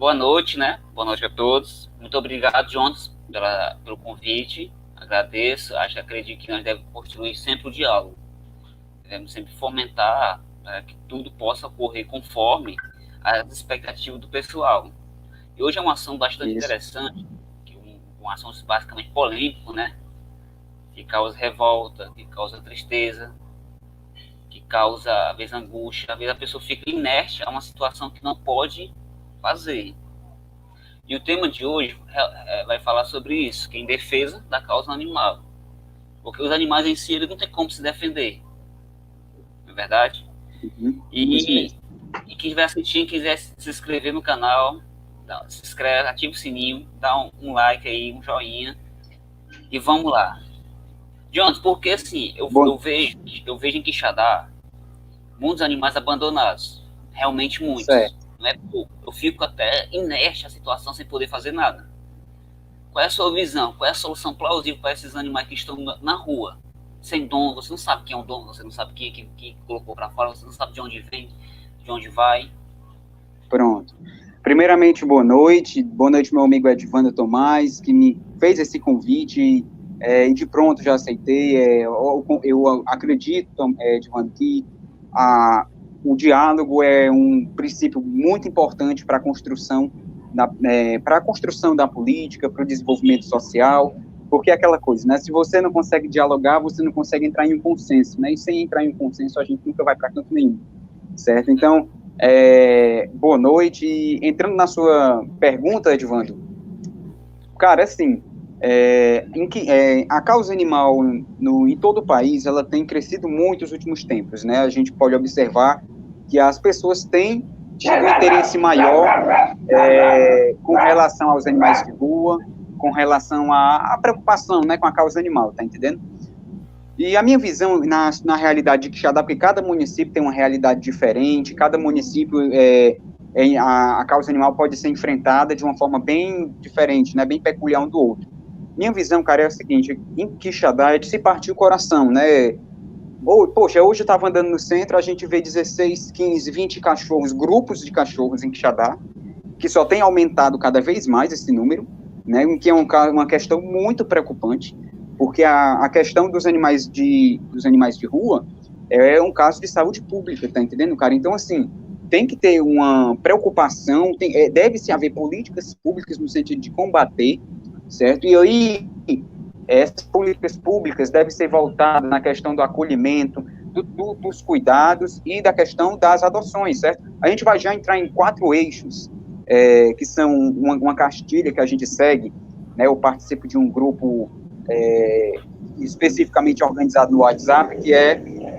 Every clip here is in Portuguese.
boa noite, né? Boa noite a todos. Muito obrigado, Jones, pela, pelo convite. Agradeço. Acho acredito que nós devemos construir sempre o diálogo. Devemos sempre fomentar para que tudo possa ocorrer conforme as expectativas do pessoal. E hoje é uma ação bastante Isso. interessante, que um, uma ação basicamente polêmica, né? Que causa revolta, que causa tristeza, que causa, às vezes, angústia, às vezes a pessoa fica inerte a uma situação que não pode fazer. E o tema de hoje é, é, vai falar sobre isso, que é em defesa da causa animal. Porque os animais em si, eles não tem como se defender. Não é verdade? Uhum. E, e quem estiver assistindo, quiser se inscrever no canal, se inscreve, ativa o sininho, dá um, um, like aí, um joinha. E vamos lá. Jones, porque assim, eu, eu, vejo, eu vejo em Quixadá muitos animais abandonados. Realmente muitos. Certo. Não é pouco. Eu fico até inerte a situação sem poder fazer nada. Qual é a sua visão? Qual é a solução plausível para esses animais que estão na, rua? Sem dono, você não sabe quem é o dono, você não sabe quem, é quem, quem colocou para fora, você não sabe de onde vem, de onde vai. Pronto. Primeiramente, boa noite. Boa noite, meu amigo Edvando Tomás, que me fez esse convite é, e de pronto já aceitei. É, eu, eu, acredito, é, Edvando, que a, o diálogo é um princípio muito importante para a construção é, para a construção da política, para o desenvolvimento social, porque é aquela coisa, né? Se você não consegue dialogar, você não consegue entrar em um consenso, né? E sem entrar em um consenso, a gente nunca vai para canto nenhum, certo? Então, é, boa noite. Entrando na sua pergunta, Edvando, cara, assim, é, em que, é, a causa animal no, em todo o país, ela tem crescido muito nos últimos tempos, né? A gente pode observar que as pessoas têm um interesse maior é, com relação aos animais de rua, com relação à, à, preocupação né, com a causa animal, tá entendendo? E a minha visão na, na realidade de Quixadá, porque cada município tem uma realidade diferente, cada município, é, é, a, a causa animal pode ser enfrentada de uma forma bem diferente, né, bem peculiar um do outro. Minha visão, cara, é a seguinte, em Quixadá é de se partir o coração, né, ou, poxa, hoje eu estava andando no centro, a gente vê 16, 15, 20 cachorros, grupos de cachorros em Quixadá, que só tem aumentado cada vez mais esse número, né, que é um, uma questão muito preocupante, porque a, a questão dos animais de, dos animais de rua é um caso de saúde pública, tá entendendo, cara? Então, assim, tem que ter uma preocupação, tem, é, deve-se haver políticas públicas no sentido de combater, certo? E aí, essas políticas públicas devem ser voltadas na questão do acolhimento, do, do, dos cuidados e da questão das adoções, certo? A gente vai já entrar em quatro eixos, é, que são uma, uma cartilha que a gente segue, né? Eu participo de um grupo é, especificamente organizado no WhatsApp, que é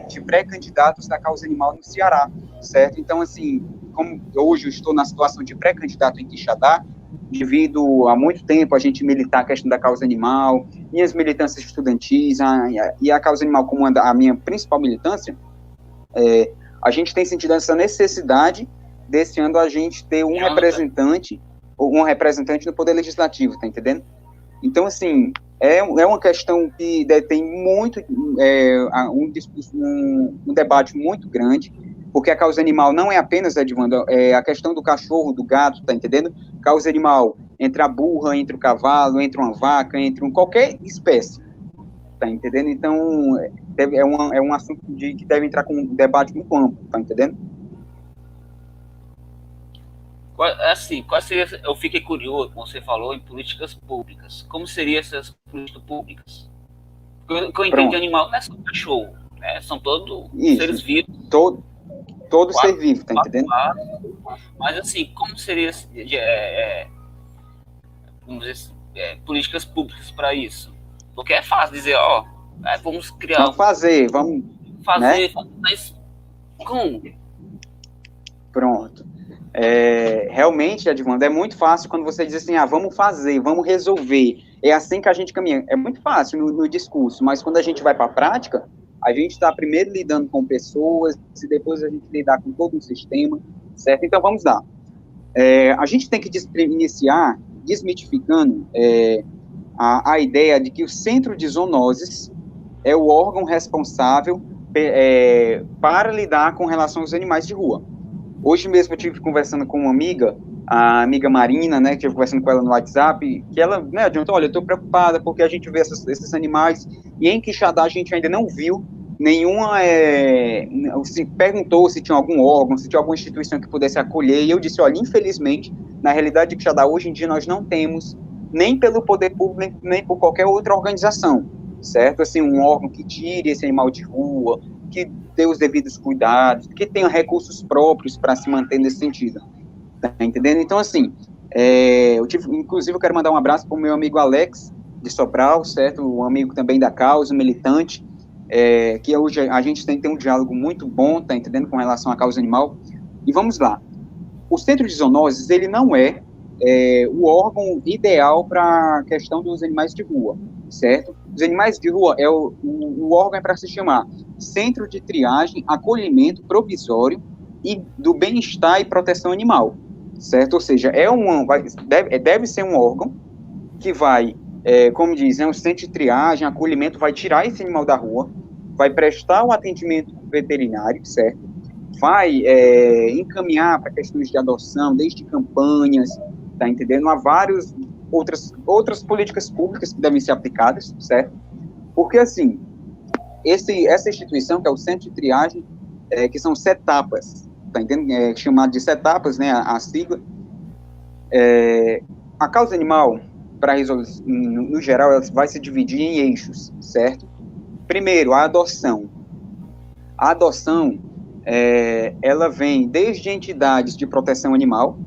de pré-candidatos da causa animal no Ceará, certo? Então, assim, como hoje eu estou na situação de pré-candidato em Quixadá, devido a muito tempo a gente militar a questão da causa animal, minhas militâncias estudantis a, a, e a causa animal como a, minha principal militância, é, a gente tem sentido essa necessidade desse ano a gente ter um representante, ou um representante no Poder Legislativo, tá entendendo? Então, assim, é, é uma questão que tem muito, é, um, um, um debate muito grande, porque a causa animal não é apenas, Edvando, é a questão do cachorro, do gato, tá entendendo? Causa animal entre a burra, entre o cavalo, entre uma vaca, entre um, qualquer espécie, tá entendendo? Então, deve, é, uma, é um assunto de, que deve entrar com um debate muito amplo, tá entendendo? Assim, qual seria, eu fiquei curioso, como você falou, em políticas públicas. Como seriam essas políticas públicas? O que eu entendi animal não é só cachorro, né? São todos seres vivos. Todo, todo quatro, ser vivo, tá entendendo? Mas assim, como seria é, é, vamos dizer, é, políticas públicas para isso? Porque é fácil dizer, ó, é, vamos criar. Vamos fazer, vamos. Fazer, né? mas como? Pronto. É, realmente, Edvando, é muito fácil quando você diz assim, ah, vamos fazer, vamos resolver. É assim que a gente caminha. É muito fácil no, no discurso, mas quando a gente vai para a prática, a gente está primeiro lidando com pessoas, e depois a gente lidar com todo um sistema, certo? Então, vamos lá. É, a gente tem que iniciar desmitificando é, a, a, ideia de que o centro de zoonoses é o órgão responsável é, para lidar com relação aos animais de rua. Hoje mesmo eu tive conversando com uma amiga a amiga Marina, né, que estive conversando com ela no WhatsApp, que ela, né, adiantou, olha, eu estou preocupada porque a gente vê essas, esses animais e em Quixadá a gente ainda não viu nenhuma, é, se perguntou se tinha algum órgão, se tinha alguma instituição que pudesse acolher, e eu disse, olha, infelizmente, na realidade de Quixadá, hoje em dia nós não temos, nem pelo poder público, nem por qualquer outra organização, certo? Assim, um órgão que tire esse animal de rua, que dê os devidos cuidados, que tenha recursos próprios para se manter nesse sentido. Tá entendendo? Então, assim, é, eu tive, inclusive, eu quero mandar um abraço para o meu amigo Alex, de Sobral, certo? Um amigo também da causa, militante, é, que hoje a gente tem ter um diálogo muito bom, tá entendendo, com relação à causa animal. E vamos lá. O centro de zoonoses, ele não é, é o órgão ideal para a questão dos animais de rua, certo? Os animais de rua, é o, o, o órgão é para se chamar Centro de Triagem, Acolhimento Provisório e do Bem-Estar e Proteção Animal, certo? Ou seja, é um, vai, deve, deve ser um órgão que vai, é, como diz, é um centro de triagem, acolhimento, vai tirar esse animal da rua, vai prestar o atendimento veterinário, certo? Vai é, encaminhar para questões de adoção, desde campanhas, tá entendendo? Há várias outras, outras políticas públicas que devem ser aplicadas, certo? Porque, assim, esse, essa instituição, que é o Centro de Triagem, é, que são setapas, tá entendendo? É chamado de setapas, né, a, a sigla. É, a causa animal, para resolver, no, no geral, ela vai se dividir em eixos, certo? Primeiro, a adoção. A adoção, é, ela vem desde entidades de proteção animal,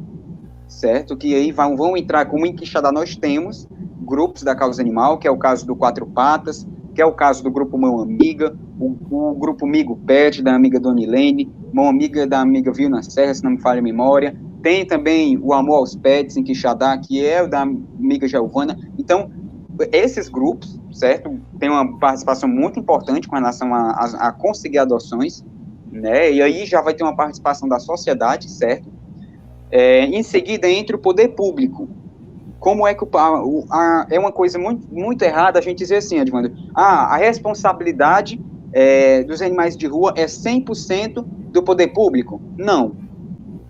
certo? Que aí vão, vão entrar, como em Quixadá nós temos, grupos da causa animal, que é o caso do Quatro Patas, que é o caso do grupo Mão Amiga, o, o grupo Migo Pet, da amiga Dona Ilene, Mão Amiga da amiga Vilna Serra, se não me falha a memória. Tem também o Amor aos Pets, em Quixadá, que é o da amiga Giovana. Então, esses grupos, certo, tem uma participação muito importante com relação a, a, a conseguir adoções, né, e aí já vai ter uma participação da sociedade, certo? É, em seguida, entre o poder público, como é que o, a, é uma coisa muito, muito errada a gente dizer assim, Edmundo, ah, a responsabilidade é, dos animais de rua é 100% do poder público? Não.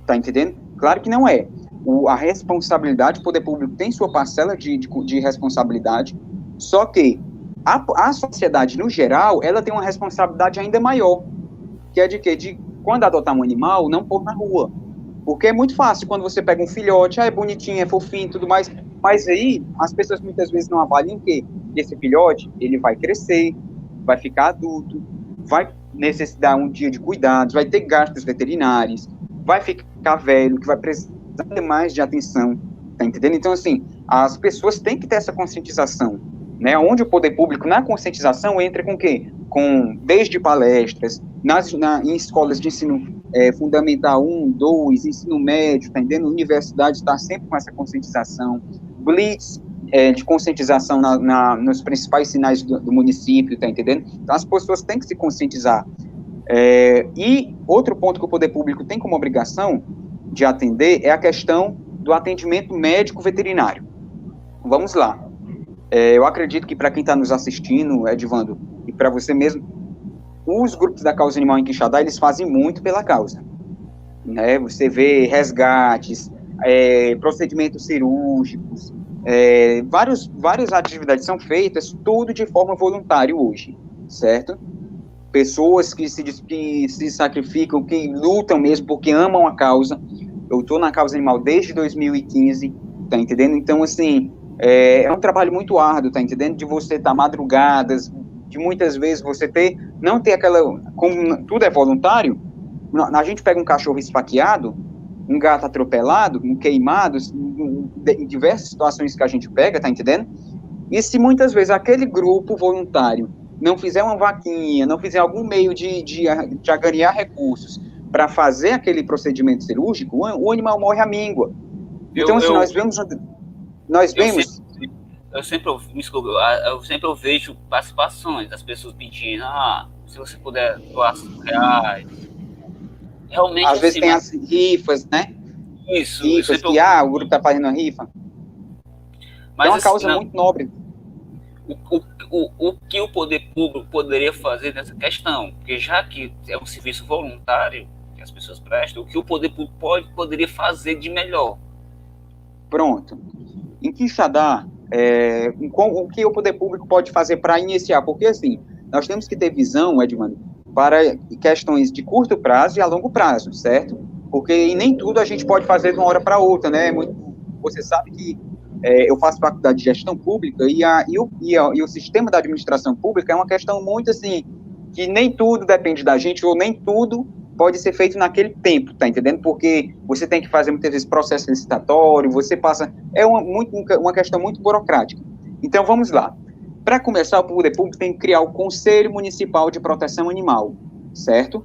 Tá entendendo? Claro que não é. O, a responsabilidade, o poder público tem sua parcela de, de, de responsabilidade, só que a, a sociedade, no geral, ela tem uma responsabilidade ainda maior, que é de que de quando adotar um animal, não pôr na rua, porque é muito fácil quando você pega um filhote, ah, é bonitinho, é fofinho tudo mais, mas aí as pessoas muitas vezes não avaliam que esse filhote, ele vai crescer, vai ficar adulto, vai necessitar um dia de cuidados, vai ter gastos veterinários, vai ficar velho, que vai precisar mais de atenção, tá entendendo? Então, assim, as pessoas têm que ter essa conscientização, né? Onde o poder público, na conscientização, entra com o quê? Com, desde palestras, nas, na, em escolas de ensino é, fundamental 1, 2, ensino médio, tá entendendo? Universidade está sempre com essa conscientização, blitz é, de conscientização na, na, nos principais sinais do, do, município, tá entendendo? Então as pessoas têm que se conscientizar. É, e outro ponto que o poder público tem como obrigação de atender é a questão do atendimento médico veterinário. Vamos lá. É, eu acredito que para quem está nos assistindo, Edvando, e para você mesmo, os grupos da causa animal em Quixadá, eles fazem muito pela causa. Né? Você vê resgates, é, procedimentos cirúrgicos, é, vários, várias atividades são feitas, tudo de forma voluntária hoje, certo? Pessoas que se, que se sacrificam, que lutam mesmo porque amam a causa. Eu estou na causa animal desde 2015, tá entendendo? Então, assim, é, é um trabalho muito árduo, tá entendendo? De você estar tá madrugadas, de muitas vezes você ter, não ter aquela, como tudo é voluntário, a gente pega um cachorro esfaqueado, um gato atropelado, um queimado, em diversas situações que a gente pega, tá entendendo? E se muitas vezes aquele grupo voluntário não fizer uma vaquinha, não fizer algum meio de, de, de agariar recursos para fazer aquele procedimento cirúrgico, o, animal morre à míngua. Então, eu, assim, eu, nós vemos, nós vemos eu sempre, me desculpa, eu sempre eu vejo participações das pessoas pedindo, ah, se você puder doar 5 reais. Realmente. Às assim, vezes tem mas... as rifas, né? Isso. Rifas que, eu... ah, o grupo tá fazendo a rifa. Mas, é uma assim, causa não, muito nobre. O, o, o que o poder público poderia fazer nessa questão? Porque já que é um serviço voluntário que as pessoas prestam, o que o poder público pode, poderia fazer de melhor? Pronto. Em Quixadá, é, o que o poder público pode fazer para iniciar? Porque, assim, nós temos que ter visão, Edmund, para questões de curto prazo e a longo prazo, certo? Porque nem tudo a gente pode fazer de uma hora para outra, né? Muito, você sabe que é, eu faço faculdade de gestão pública e, a, e, o, e, a, e o sistema da administração pública é uma questão muito assim, que nem tudo depende da gente, ou nem tudo pode ser feito naquele tempo, tá entendendo? Porque você tem que fazer muitas vezes processo licitatório, você passa. É uma, muito, uma questão muito burocrática. Então vamos lá. Para começar, o poder público tem que criar o Conselho Municipal de Proteção Animal, certo?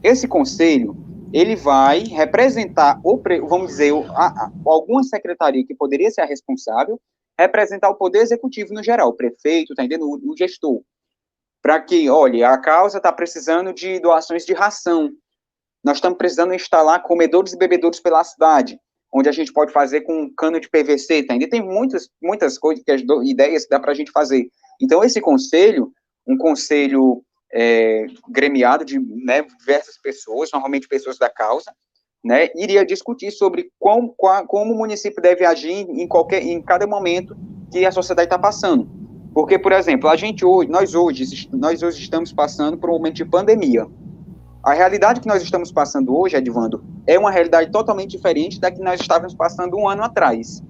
Esse conselho ele vai representar, ou vamos dizer, a, a, alguma secretaria que poderia ser a responsável, representar o poder executivo no geral, o prefeito, tá entendendo? O, o gestor. Para que, olha, a causa está precisando de doações de ração. Nós estamos precisando instalar comedores e bebedouros pela cidade, onde a gente pode fazer com cano de PVC, tá entendendo? Tem muitas, muitas coisas, ideias que dá para a gente fazer. Então, esse conselho, um conselho é, gremiado de né, diversas pessoas, normalmente pessoas da causa, né, iria discutir sobre como, o município deve agir em qualquer, em cada momento que a sociedade está passando. Porque, por exemplo, a gente hoje, nós hoje, nós hoje estamos passando por um momento de pandemia. A realidade que nós estamos passando hoje, Edvando, é uma realidade totalmente diferente da que nós estávamos passando um ano atrás.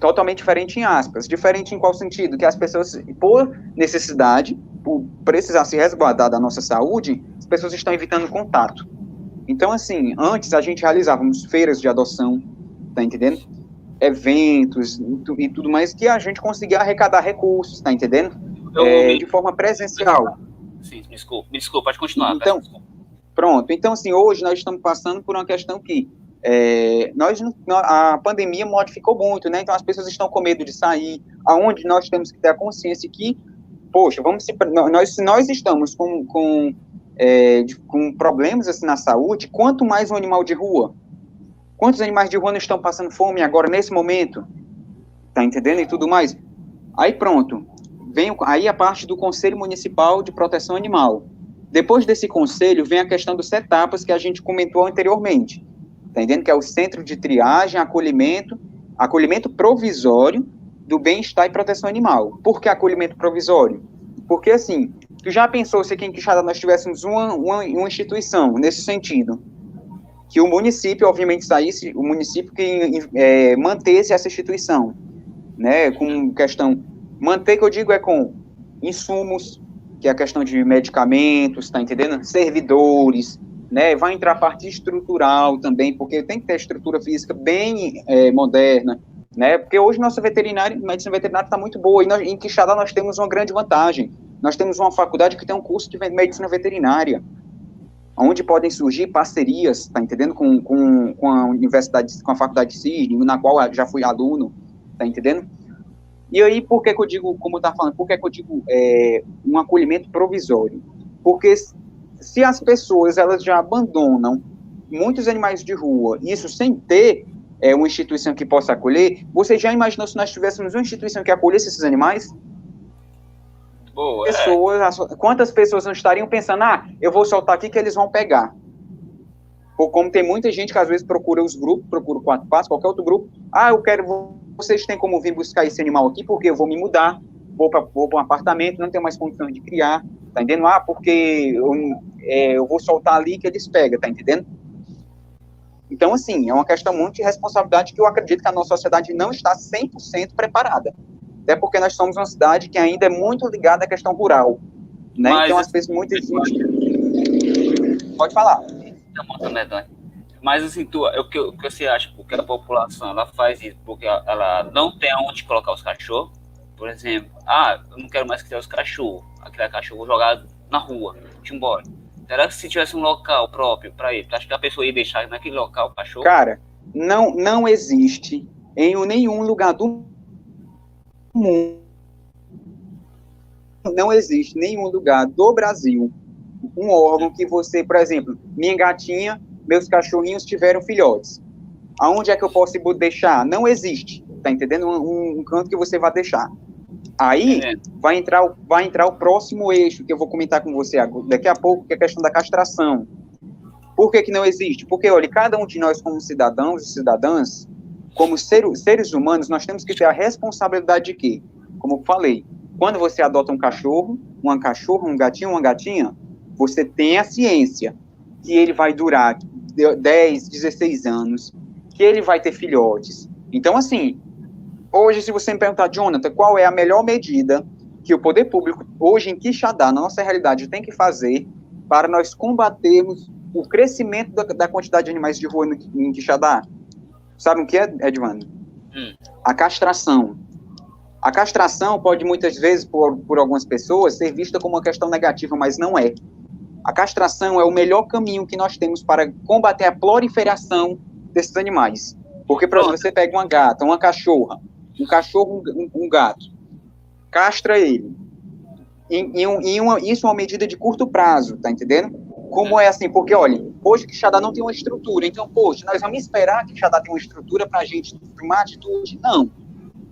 Totalmente diferente em aspas. Diferente em qual sentido? Que as pessoas, por necessidade, por precisar se resguardar da nossa saúde, as pessoas estão evitando contato. Então, assim, antes a gente realizávamos feiras de adoção, tá entendendo? Eventos e tudo mais, que a gente conseguia arrecadar recursos, tá entendendo? É, de forma presencial. Sim, me desculpa, me desculpa, pode continuar. Então, pronto. Então, assim, hoje nós estamos passando por uma questão que é, nós, a pandemia modificou muito, né? Então as pessoas estão com medo de sair, aonde nós temos que ter a consciência que poxa, vamos se, nós, se nós estamos com, com, é, com problemas assim na saúde, quanto mais um animal de rua? Quantos animais de rua não estão passando fome agora, nesse momento? Tá entendendo? E tudo mais. Aí pronto. Vem aí a parte do Conselho Municipal de Proteção Animal. Depois desse conselho, vem a questão dos etapas que a gente comentou anteriormente. Tá entendendo? Que é o centro de triagem, acolhimento, acolhimento provisório do bem-estar e proteção animal. Por que acolhimento provisório? Porque, assim, tu já pensou se aqui em Quixada nós tivéssemos uma, uma, uma instituição nesse sentido? Que o município, obviamente, saísse, o município que é, mantesse essa instituição, né, com questão, manter, que eu digo, é com insumos, que é a questão de medicamentos, tá entendendo? Servidores, né, vai entrar a parte estrutural também, porque tem que ter estrutura física bem é, moderna, né? Porque hoje nossa veterinária, medicina veterinária está muito boa, e nós, em Quixadá nós temos uma grande vantagem. Nós temos uma faculdade que tem um curso de medicina veterinária, onde podem surgir parcerias, tá entendendo, com, com, com a universidade, com a faculdade de Cisne, na qual já fui aluno, tá entendendo? E aí, por que, que eu digo, como eu estava falando, por que, que eu digo é, um acolhimento provisório? Porque se as pessoas elas já abandonam muitos animais de rua, isso sem ter é, uma instituição que possa acolher, você já imaginou se nós tivéssemos uma instituição que acolhesse esses animais? Boa, é. pessoas, é. Quantas pessoas não estariam pensando, ah, eu vou soltar aqui que eles vão pegar? Ou como tem muita gente que às vezes procura os grupos, procura o quatro passos, qualquer outro grupo, ah, eu quero, vocês têm como vir buscar esse animal aqui, porque eu vou me mudar, vou para um apartamento, não tenho mais condições de criar, tá entendendo? Ah, porque eu, é, eu vou soltar ali que eles pegam, tá entendendo? Então, assim, é uma questão muito de responsabilidade que eu acredito que a nossa sociedade não está 100% preparada. Até porque nós somos uma cidade que ainda é muito ligada à questão rural. Né? Mas, então, as pessoas muito. Pode falar. Mas, assim, tu, o, que, o que você acha porque a população ela faz isso porque ela não tem aonde colocar os cachorros? Por exemplo, ah, eu não quero mais criar os cachorros. Aquele cachorro jogado na rua, de embora Será que se tivesse um local próprio para ele, acho que a pessoa ia deixar naquele local o cachorro? Cara, não, não existe em nenhum lugar do mundo, não existe nenhum lugar do Brasil um órgão que você, por exemplo, minha gatinha, meus cachorrinhos tiveram filhotes. Aonde é que eu posso deixar? Não existe, tá entendendo? Um, um canto que você vai deixar. Aí é. vai, entrar, vai entrar o próximo eixo que eu vou comentar com você daqui a pouco, que é a questão da castração. Por que, que não existe? Porque, olha, cada um de nós, como cidadãos e cidadãs, como ser, seres humanos, nós temos que ter a responsabilidade de quê? Como eu falei, quando você adota um cachorro, uma cachorra, um gatinho, uma gatinha, você tem a ciência que ele vai durar 10, 16 anos, que ele vai ter filhotes. Então, assim, hoje, se você me perguntar, Jonathan, qual é a melhor medida que o poder público, hoje em Quixadá, na nossa realidade, tem que fazer para nós combatermos o crescimento da, da quantidade de animais de rua no, em Quixadá? Sabe o que é, Edvando? Hum. A castração. A castração pode muitas vezes, por, por algumas pessoas, ser vista como uma questão negativa, mas não é. A castração é o melhor caminho que nós temos para combater a proliferação desses animais. Porque, por exemplo, você pega uma gata, uma cachorra, um cachorro, um, um gato, castra ele. Em, em, em uma, isso é uma medida de curto prazo, tá entendendo? Como é assim? Porque, olha, hoje que Xadá não tem uma estrutura, então, poxa, nós vamos esperar que Xadá tenha uma estrutura para a gente tomar atitude? Não.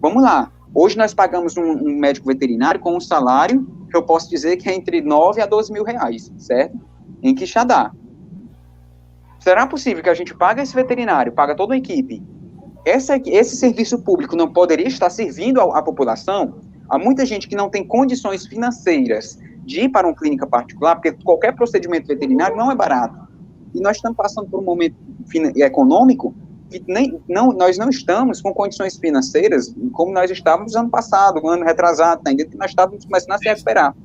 Vamos lá. Hoje nós pagamos um, um, médico veterinário com um salário que eu posso dizer que é entre 9 a 12 mil reais, certo? Em Quixadá. Será possível que a gente pague esse veterinário, paga toda a equipe? Essa, esse serviço público não poderia estar servindo à população? Há muita gente que não tem condições financeiras de ir para uma clínica particular, porque qualquer procedimento veterinário não é barato. E nós estamos passando por um momento econômico que nem, não, nós não estamos com condições financeiras como nós estávamos ano passado, um ano retrasado, tá entendendo? Que nós estávamos começando a se recuperar.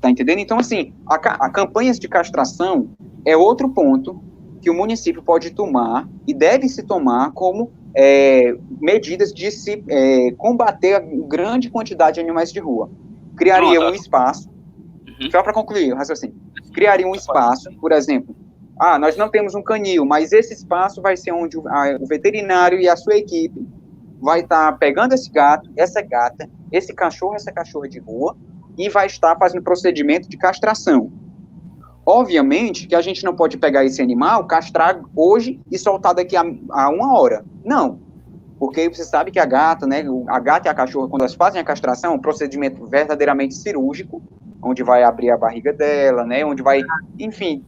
Tá entendendo? Então, assim, a, a campanhas de castração é outro ponto que o município pode tomar e deve se tomar como é, medidas de se é, combater a grande quantidade de animais de rua. Criaria um espaço Uhum. Só para concluir o raciocínio. Criaria um espaço, por exemplo, ah, nós não temos um canil, mas esse espaço vai ser onde o, a, o veterinário e a sua equipe vai estar tá pegando esse gato, essa gata, esse cachorro, essa cachorra de rua, e vai estar fazendo procedimento de castração. Obviamente que a gente não pode pegar esse animal, castrar hoje e soltar daqui a, a uma hora. Não. Porque você sabe que a gata, né, a gata e a cachorra, quando elas fazem a castração, é um procedimento verdadeiramente cirúrgico, onde vai abrir a barriga dela, né? Onde vai, enfim,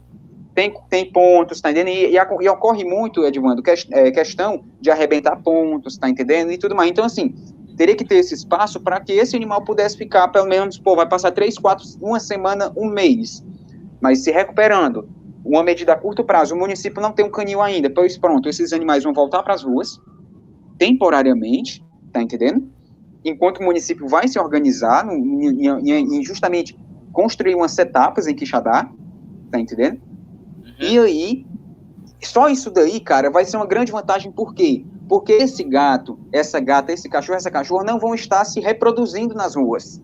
tem, tem pontos, tá entendendo? E, e, e ocorre muito, Edmundo, que, é, questão de arrebentar pontos, tá entendendo? E tudo mais. Então, assim, teria que ter esse espaço para que esse animal pudesse ficar, pelo menos, pô, vai passar três, quatro, uma semana, um mês, mas se recuperando. Uma medida a curto prazo. O município não tem um canil ainda, pois pronto, esses animais vão voltar para as ruas, temporariamente, tá entendendo? enquanto o município vai se organizar em, justamente construir umas etapas em Quixadá, tá entendendo? Uhum. E aí, só isso daí, cara, vai ser uma grande vantagem, por quê? Porque esse gato, essa gata, esse cachorro, essa cachorra não vão estar se reproduzindo nas ruas.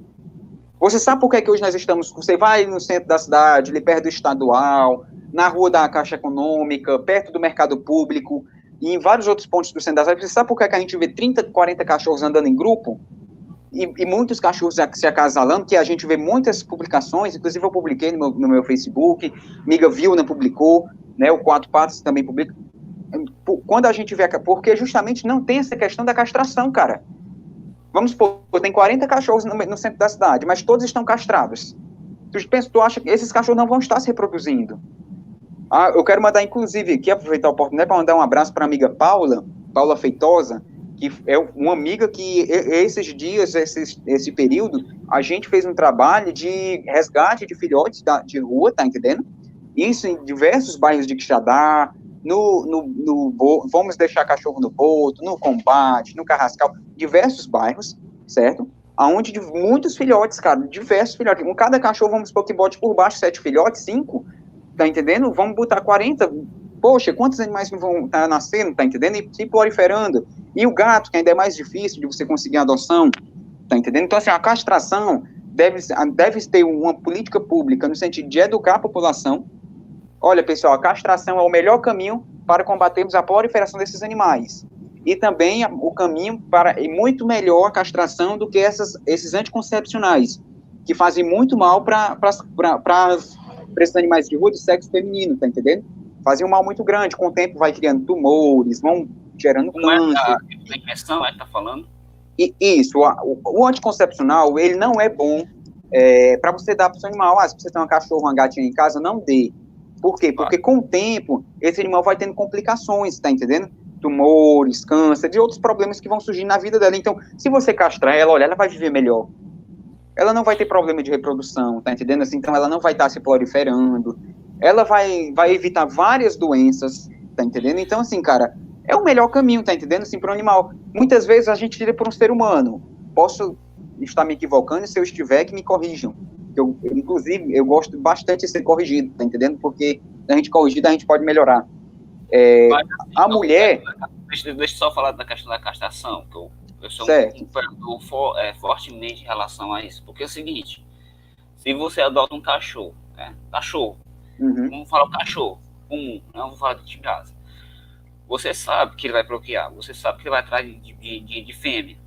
Você sabe por que, que hoje nós estamos. Você vai no centro da cidade, ali perto do estadual, na rua da Caixa Econômica, perto do mercado público, e em vários outros pontos do centro da cidade, você sabe por que, a gente vê 30, 40 cachorros andando em grupo? E, e, muitos cachorros se acasalando, que a gente vê muitas publicações, inclusive eu publiquei no meu, no meu Facebook, Miga Vilna publicou, né, o Quatro Patos também publica. Quando a gente vê, porque justamente não tem essa questão da castração, cara. Vamos supor, tem 40 cachorros no, no centro da cidade, mas todos estão castrados. Tu pensa, tu acha que esses cachorros não vão estar se reproduzindo? Ah, eu quero mandar, inclusive, aqui, aproveitar a oportunidade para mandar um abraço para a amiga Paula, Paula Feitosa, que é uma amiga que esses dias, esse, esse período, a gente fez um trabalho de resgate de filhotes da, de rua, tá entendendo? Isso em diversos bairros de Quixadá, no, no, no, vamos deixar cachorro no boto, no combate, no carrascal, diversos bairros, certo? Aonde de muitos filhotes, cara, diversos filhotes. Com cada cachorro, vamos supor que bote por baixo sete filhotes, cinco, tá entendendo? Vamos botar 40, poxa, quantos animais vão estar tá nascendo, tá entendendo? E se proliferando. E o gato, que ainda é mais difícil de você conseguir adoção, tá entendendo? Então, assim, a castração deve, deve ter uma política pública no sentido de educar a população. Olha, pessoal, a castração é o melhor caminho para combatermos a proliferação desses animais. E também o caminho para, e muito melhor a castração do que essas, esses anticoncepcionais, que fazem muito mal para esses animais de rua de sexo feminino, tá entendendo? Fazem um mal muito grande, com o tempo vai criando tumores, vão gerando Como câncer. É a, a infecção, é que tá falando? E, isso, o, o, anticoncepcional, ele não é bom é, para você dar para o seu animal. Ah, se você tem uma cachorra, uma gatinha em casa, não dê. Por quê? Porque com o tempo, esse animal vai tendo complicações, tá entendendo? tumores, câncer, de outros problemas que vão surgir na vida dela. Então, se você castrar ela, olha, ela vai viver melhor. Ela não vai ter problema de reprodução, tá entendendo? Assim, então, ela não vai estar se proliferando. Ela vai, vai evitar várias doenças, tá entendendo? Então, assim, cara, é o melhor caminho, tá entendendo? Assim, para o animal. Muitas vezes a gente tira para um ser humano. Posso estar me equivocando se eu estiver, que me corrijam. Eu, eu, inclusive, eu gosto bastante de ser corrigido, tá entendendo? Porque a gente corrigida, a gente pode melhorar. É, Mas, assim, a mulher. Deixa, deixa eu só falar da questão da castração, que eu, eu sou certo. um for, é, fortemente em relação a isso. Porque é o seguinte: se você adota um cachorro, né, cachorro, uhum. vamos falar o cachorro, um, não vamos falar de casa. Você sabe que ele vai procriar, você sabe que ele vai atrás de, de, de, de fêmea.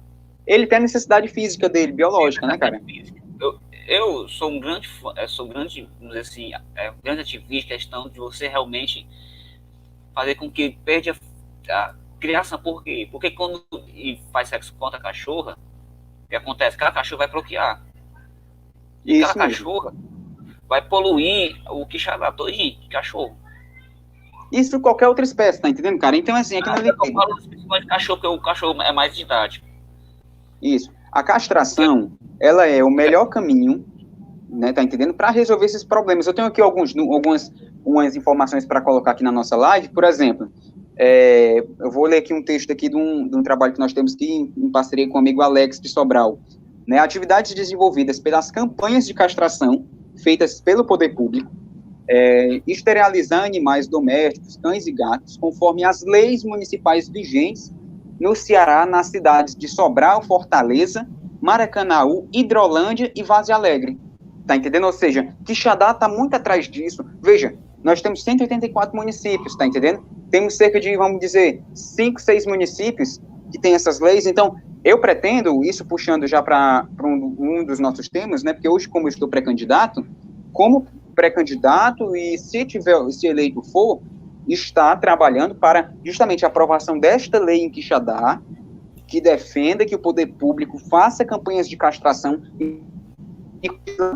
Ele tem a necessidade física dele, biológica, né, cara? Eu, eu sou um grande, sou um grande, vamos dizer assim, é, um grande ativista questão de você realmente fazer com que perca a, a criação. Por quê? Porque quando faz sexo contra a cachorra, o que acontece? Aquela cachorra vai procriar. E aquela mesmo. cachorra vai poluir o quixadá todinho de cachorro. Isso qualquer outra espécie, tá entendendo, cara? Então, assim, aqui ah, na Eu falo de cachorro, porque o cachorro é mais didático. Isso. A castração, ela é o melhor caminho, né, tá entendendo, para resolver esses problemas. Eu tenho aqui alguns, algumas umas informações para colocar aqui na nossa live, por exemplo, é, eu vou ler aqui um texto aqui de um, de um trabalho que nós temos aqui em, em parceria com o amigo Alex de Sobral. Né, atividades desenvolvidas pelas campanhas de castração feitas pelo poder público, é, esterilizar animais domésticos, cães e gatos, conforme as leis municipais vigentes no Ceará, nas cidades de Sobral, Fortaleza, Maracanaú, Hidrolândia e Vaze Alegre. Tá entendendo? Ou seja, Quixadá está muito atrás disso. Veja, nós temos 184 municípios, tá entendendo? Temos cerca de, vamos dizer, 5, 6 municípios que têm essas leis. Então, eu pretendo, isso puxando já para um, um, dos nossos temas, né? Porque hoje, como eu estou pré-candidato, como pré-candidato e se tiver, se eleito for, está trabalhando para justamente a aprovação desta lei em Quixadá, que defenda que o poder público faça campanhas de castração e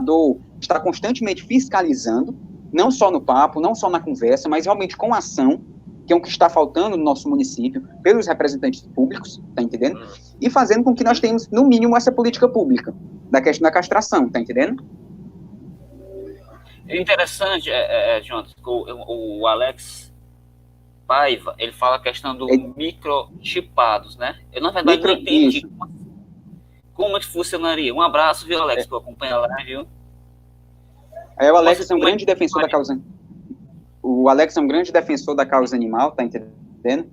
o está constantemente fiscalizando, não só no papo, não só na conversa, mas realmente com ação, que é o que está faltando no nosso município, pelos representantes públicos, tá entendendo? E fazendo com que nós tenhamos, no mínimo, essa política pública da questão da castração, tá entendendo? É interessante, é, é, Jonathan, o, o Alex Paiva, ele fala a questão do é... microchipados, né? Eu, na verdade, Micro... não entendi como, como que funcionaria. Um abraço, viu, Alex, é. por acompanhar lá, viu? É, o Alex é um grande defensor da causa. O Alex é um grande defensor da causa animal, tá entendendo?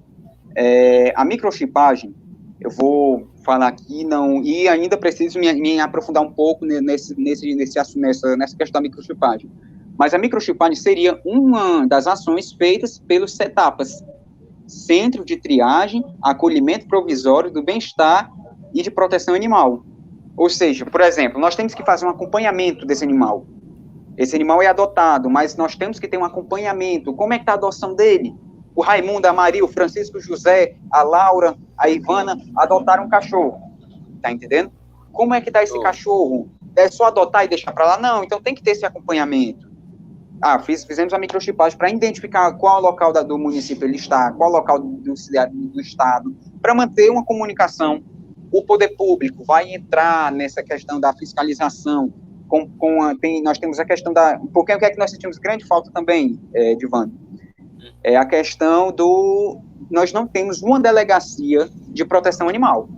É, a microchipagem, eu vou falar aqui, não, e ainda preciso me, me aprofundar um pouco nesse, nesse, nesse, nessa, nessa questão da microchipagem. Mas a microchipagem seria uma das ações feitas pelos CETAPAS, Centro de Triagem, Acolhimento Provisório do Bem-Estar e de Proteção Animal. Ou seja, por exemplo, nós temos que fazer um acompanhamento desse animal. Esse animal é adotado, mas nós temos que ter um acompanhamento. Como é que está a adoção dele? O Raimundo, a Maria, o Francisco José, a Laura, a Ivana adotaram um cachorro. Tá entendendo? Como é que está esse oh. cachorro? É só adotar e deixar para lá? Não, então tem que ter esse acompanhamento. Ah, fiz, fizemos a microchipagem para identificar qual local da, do município ele está, qual local do, do, do estado, para manter uma comunicação. O poder público vai entrar nessa questão da fiscalização, com, com a, tem, nós temos a questão da. Porque o que é que nós sentimos grande falta também, é, Divano? É a questão do. Nós não temos uma delegacia de proteção animal.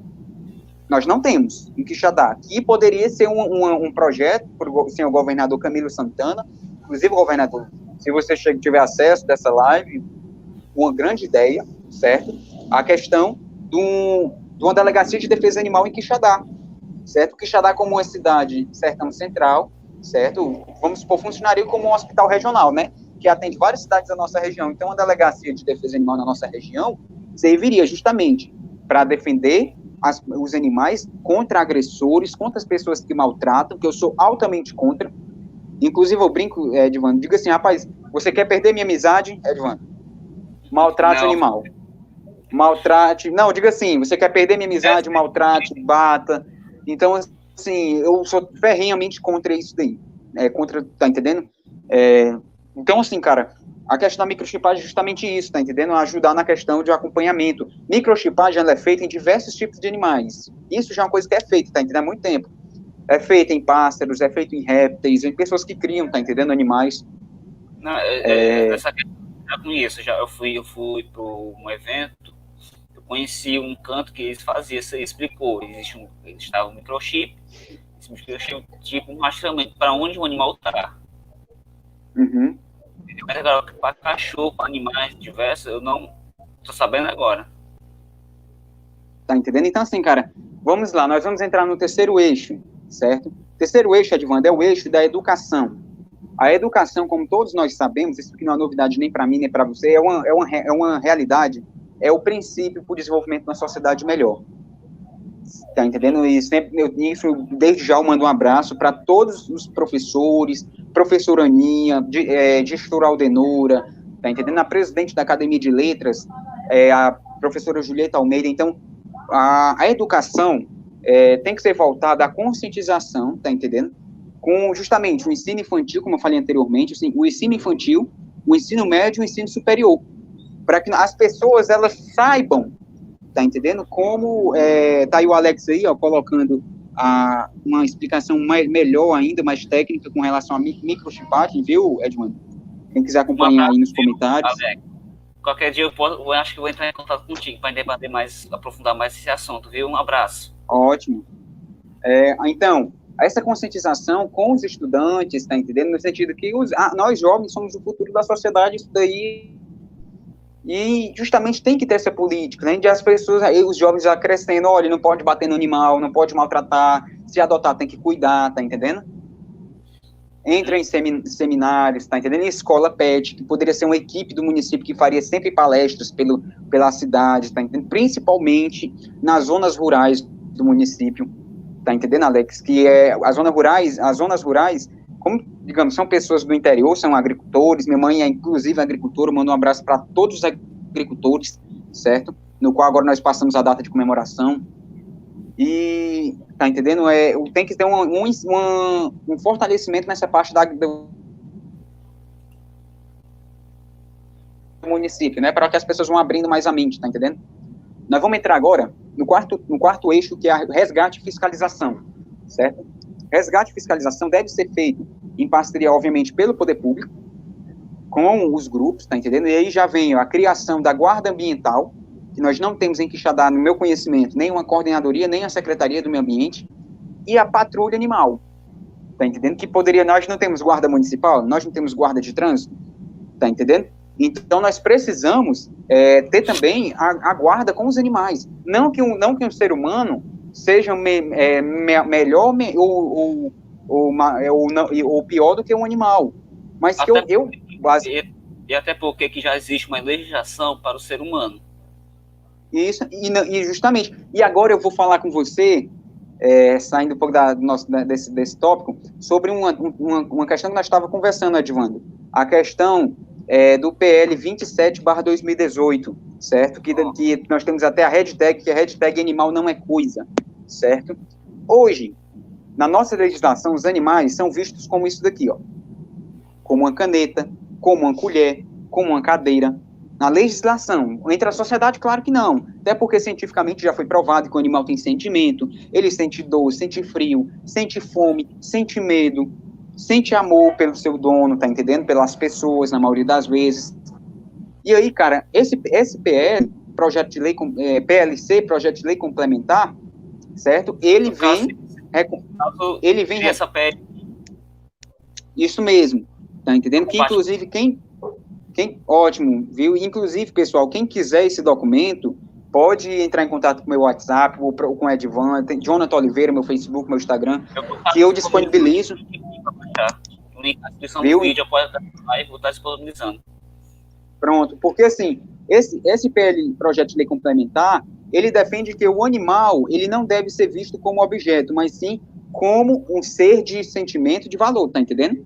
Nós não temos em Quixadá. Que poderia ser um, um, um projeto para o senhor governador Camilo Santana. Inclusive, governador, se você tiver acesso dessa live, uma grande ideia, certo? A questão de, um, de uma delegacia de defesa animal em Quixadá certo? Quixadá como uma cidade sertão central, certo? Vamos supor, funcionaria como um hospital regional, né? Que atende várias cidades da nossa região. Então, a delegacia de defesa animal na nossa região serviria justamente para defender as, os animais contra agressores, contra as pessoas que maltratam, que eu sou altamente contra. Inclusive, eu brinco, Edvan, diga assim, rapaz, você quer perder minha amizade, Edvan? Maltrate o animal. Maltrate. Não, diga assim, você quer perder minha amizade, maltrate, bata, então, assim, eu sou ferrenhamente contra isso daí. É, contra, tá entendendo? É, então, assim, cara, a questão da microchipagem é justamente isso, tá entendendo? Ajudar na questão de acompanhamento. Microchipagem ela é feita em diversos tipos de animais. Isso já é uma coisa que é feita, tá entendendo? Há muito tempo. É feita em pássaros, é feito em répteis, em pessoas que criam, tá entendendo? Animais. Não, é, é... essa questão já conheço, já eu fui, eu fui para um evento, eu conheci um canto que eles faziam, você explicou, existe um, estava um microchip, esse microchip tipo um rastreamento para onde o animal está. Uhum. Mas agora, para cachorro, para animais diversos, eu não estou sabendo agora. Tá entendendo? Então, assim, cara, vamos lá, nós vamos entrar no terceiro eixo, certo? Terceiro eixo, Edvando, é o eixo da educação. A educação, como todos nós sabemos, isso que não é novidade nem para mim nem para você, é uma, é, uma, é uma realidade, é o princípio para o desenvolvimento de uma sociedade melhor. Tá entendendo? E sempre, eu, isso, desde já eu mando um abraço para todos os professores, professora Aninha, de, é, gestora Aldenora, tá entendendo? A presidente da Academia de Letras, é, a professora Julieta Almeida. Então, a, a educação é, tem que ser voltada à conscientização, tá entendendo? Com justamente o ensino infantil, como eu falei anteriormente, assim, o ensino infantil, o ensino médio e o ensino superior, para que as pessoas elas saibam tá entendendo? Como é, tá aí o Alex aí, ó, colocando a, uma explicação mais, melhor ainda, mais técnica com relação a microchipagem, viu, Edmund? Quem quiser acompanhar aí nos comentários. Alex. Qualquer dia eu, posso, eu acho que vou entrar em contato contigo para debater mais, aprofundar mais esse assunto, viu? Um abraço. Ótimo. É, então, essa conscientização com os estudantes, tá entendendo? No sentido que os, ah, nós jovens somos o futuro da sociedade, isso daí e justamente tem que ter essa política, né? De as pessoas, os jovens já crescendo, olha, não pode bater no animal, não pode maltratar, se adotar tem que cuidar, tá entendendo? Entra em seminários, tá entendendo? Em escola PET, que poderia ser uma equipe do município que faria sempre palestras pelo, pela cidade, tá entendendo? Principalmente nas zonas rurais do município, tá entendendo, Alex? Que é as zonas rurais, as zonas rurais como, digamos, são pessoas do interior, são agricultores, minha mãe é inclusive agricultora, mando um abraço para todos os agricultores, certo? No qual agora nós passamos a data de comemoração. E, tá entendendo? É, tem que ter um, um, um, fortalecimento nessa parte da, do município, né? Para que as pessoas vão abrindo mais a mente, tá entendendo? Nós vamos entrar agora no quarto, no quarto eixo, que é a resgate e fiscalização, certo? Resgate e fiscalização deve ser feito em parceria, obviamente, pelo poder público, com os grupos, tá entendendo? E aí já vem a criação da guarda ambiental, que nós não temos em Quixadá, no meu conhecimento, nem uma coordenadoria, nem a Secretaria do Meio Ambiente, e a patrulha animal, tá entendendo? Que poderia, nós não temos guarda municipal, nós não temos guarda de trânsito, tá entendendo? Então nós precisamos é, ter também a, a, guarda com os animais, não que um, não que um ser humano sejam me, é, me, melhor me, ou, ou, ou, é, ou, não, ou pior do que um animal. Mas até que eu. eu base... e, e, até porque que já existe uma legislação para o ser humano. Isso, e, e justamente. E agora eu vou falar com você, é, saindo um pouco da, nosso, desse, desse tópico, sobre uma, uma, uma questão que nós estávamos conversando, Edvando. A questão é, do PL 27/2018, certo? Que, que nós temos até a hashtag, que a hashtag animal não é coisa, certo? Hoje, na nossa legislação, os animais são vistos como isso daqui, ó. Como uma caneta, como uma colher, como uma cadeira. Na legislação, entre a sociedade, claro que não. Até porque cientificamente já foi provado que o animal tem sentimento, ele sente dor, sente frio, sente fome, sente medo, sente amor pelo seu dono, tá entendendo? Pelas pessoas, na maioria das vezes. E aí, cara, esse, esse PL, projeto de lei, é, PLC, projeto de lei complementar, certo? Ele no vem, caso, ele vem essa PL. Isso mesmo, tá entendendo? Que inclusive quem, quem, ótimo, viu? Inclusive, pessoal, quem quiser esse documento, pode entrar em contato com meu WhatsApp ou com o Edvan, tem Jonathan Oliveira, meu Facebook, meu Instagram, eu que eu disponibilizo. O link na descrição do vídeo após a live, vou estar disponibilizando. Pronto, porque assim, esse, esse PL, projeto de lei complementar, ele defende que o animal, ele não deve ser visto como objeto, mas sim como um ser de sentimento de valor, tá entendendo?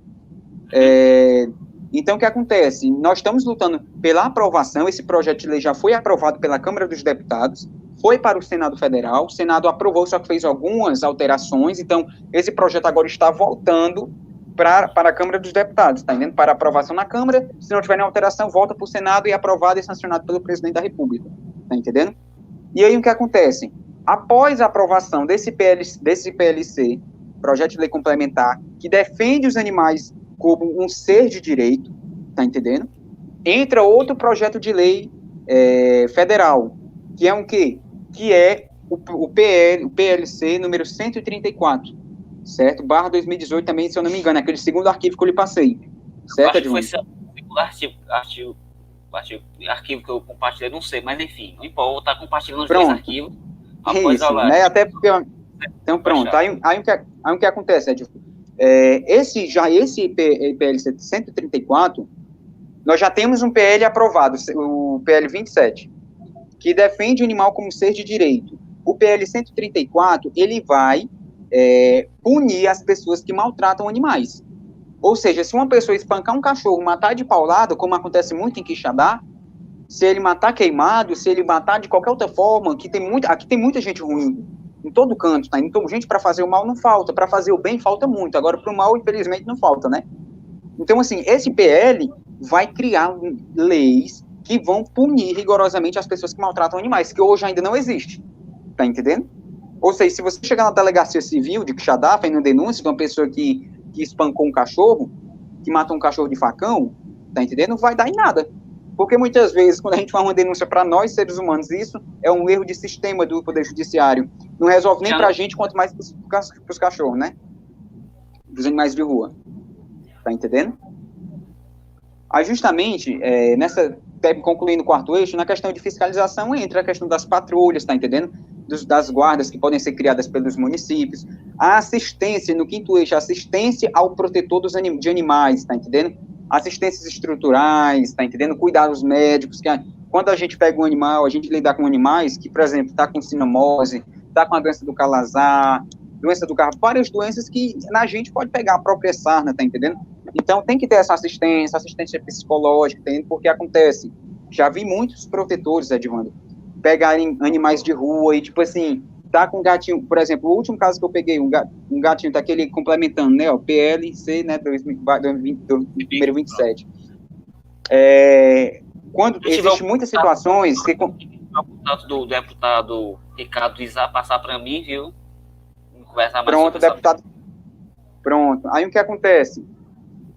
É, então, o que acontece? Nós estamos lutando pela aprovação, esse projeto de lei já foi aprovado pela Câmara dos Deputados, foi para o Senado Federal, o Senado aprovou, só que fez algumas alterações, então esse projeto agora está voltando pra, para a Câmara dos Deputados, tá entendendo? Para aprovação na Câmara, se não tiver nenhuma alteração, volta para o Senado e é aprovado e sancionado pelo presidente da República, tá entendendo? E aí o que acontece? Após a aprovação desse, PL, desse PLC, projeto de lei complementar, que defende os animais como um ser de direito, tá entendendo? Entra outro projeto de lei é, federal, que é um quê? Que é o, o, PL, o PLC número 134, certo? Barra 2018 também, se eu não me engano, aquele segundo arquivo que eu lhe passei, certo, Edmundo? Foi segundo artigo, artigo, artigo, arquivo que eu compartilhei, não sei, mas enfim, não importa, vou estar compartilhando os Pronto. dois arquivos após Isso, a live. Né? Até porque, então pronto, aí, aí, o que, aí o que acontece, Edmundo? É, esse, já esse PLC 134, nós já temos um PL aprovado, o PL 27, que defende o animal como ser de direito. O PL 134, ele vai é, punir as pessoas que maltratam animais. Ou seja, se uma pessoa espancar um cachorro, matar de paulada, como acontece muito em Quixadá, se ele matar queimado, se ele matar de qualquer outra forma, que tem muita, aqui tem muita gente ruim, em todo canto, tá? Então, gente para fazer o mal não falta, para fazer o bem falta muito. Agora, para o mal, infelizmente, não falta, né? Então, assim, esse PL vai criar leis que vão punir rigorosamente as pessoas que maltratam animais, que hoje ainda não existe. Tá entendendo? Ou seja, se você chegar na delegacia civil de Quixadá, fazendo denúncia de uma pessoa que, que espancou um cachorro, que matou um cachorro de facão, tá entendendo? Não vai dar em nada. Porque muitas vezes, quando a gente faz uma denúncia para nós, seres humanos, isso é um erro de sistema do Poder Judiciário. Não resolve nem para a gente, quanto mais para os cachorros, né? Dos animais de rua. Tá entendendo? Aí, justamente, é, nessa, concluindo o quarto eixo, na questão de fiscalização entra a questão das patrulhas, tá entendendo? Dos, das guardas que podem ser criadas pelos municípios, a assistência, no quinto eixo, assistência ao protetor dos anim, de animais, tá entendendo? Assistências estruturais, tá entendendo? Cuidados médicos, que a, quando a gente pega um animal, a gente lidar com animais que, por exemplo, tá com sinomose, tá com a doença do calazar, doença do carro, várias doenças que na gente pode pegar a própria sarna, tá entendendo? Então tem que ter essa assistência, assistência psicológica, tá? Porque acontece, já vi muitos protetores, Edvando, pegarem animais de rua e, tipo assim, tá com um gatinho, por exemplo, o último caso que eu peguei, um, gatinho, um gatinho tá aquele complementando, né, ó, PLC, né, 2020, número 27. É, quando existem muitas situações que... O contato do deputado Ricardo Izar passar para mim, viu? conversar mais Pronto, deputado. Pronto. Aí o que acontece?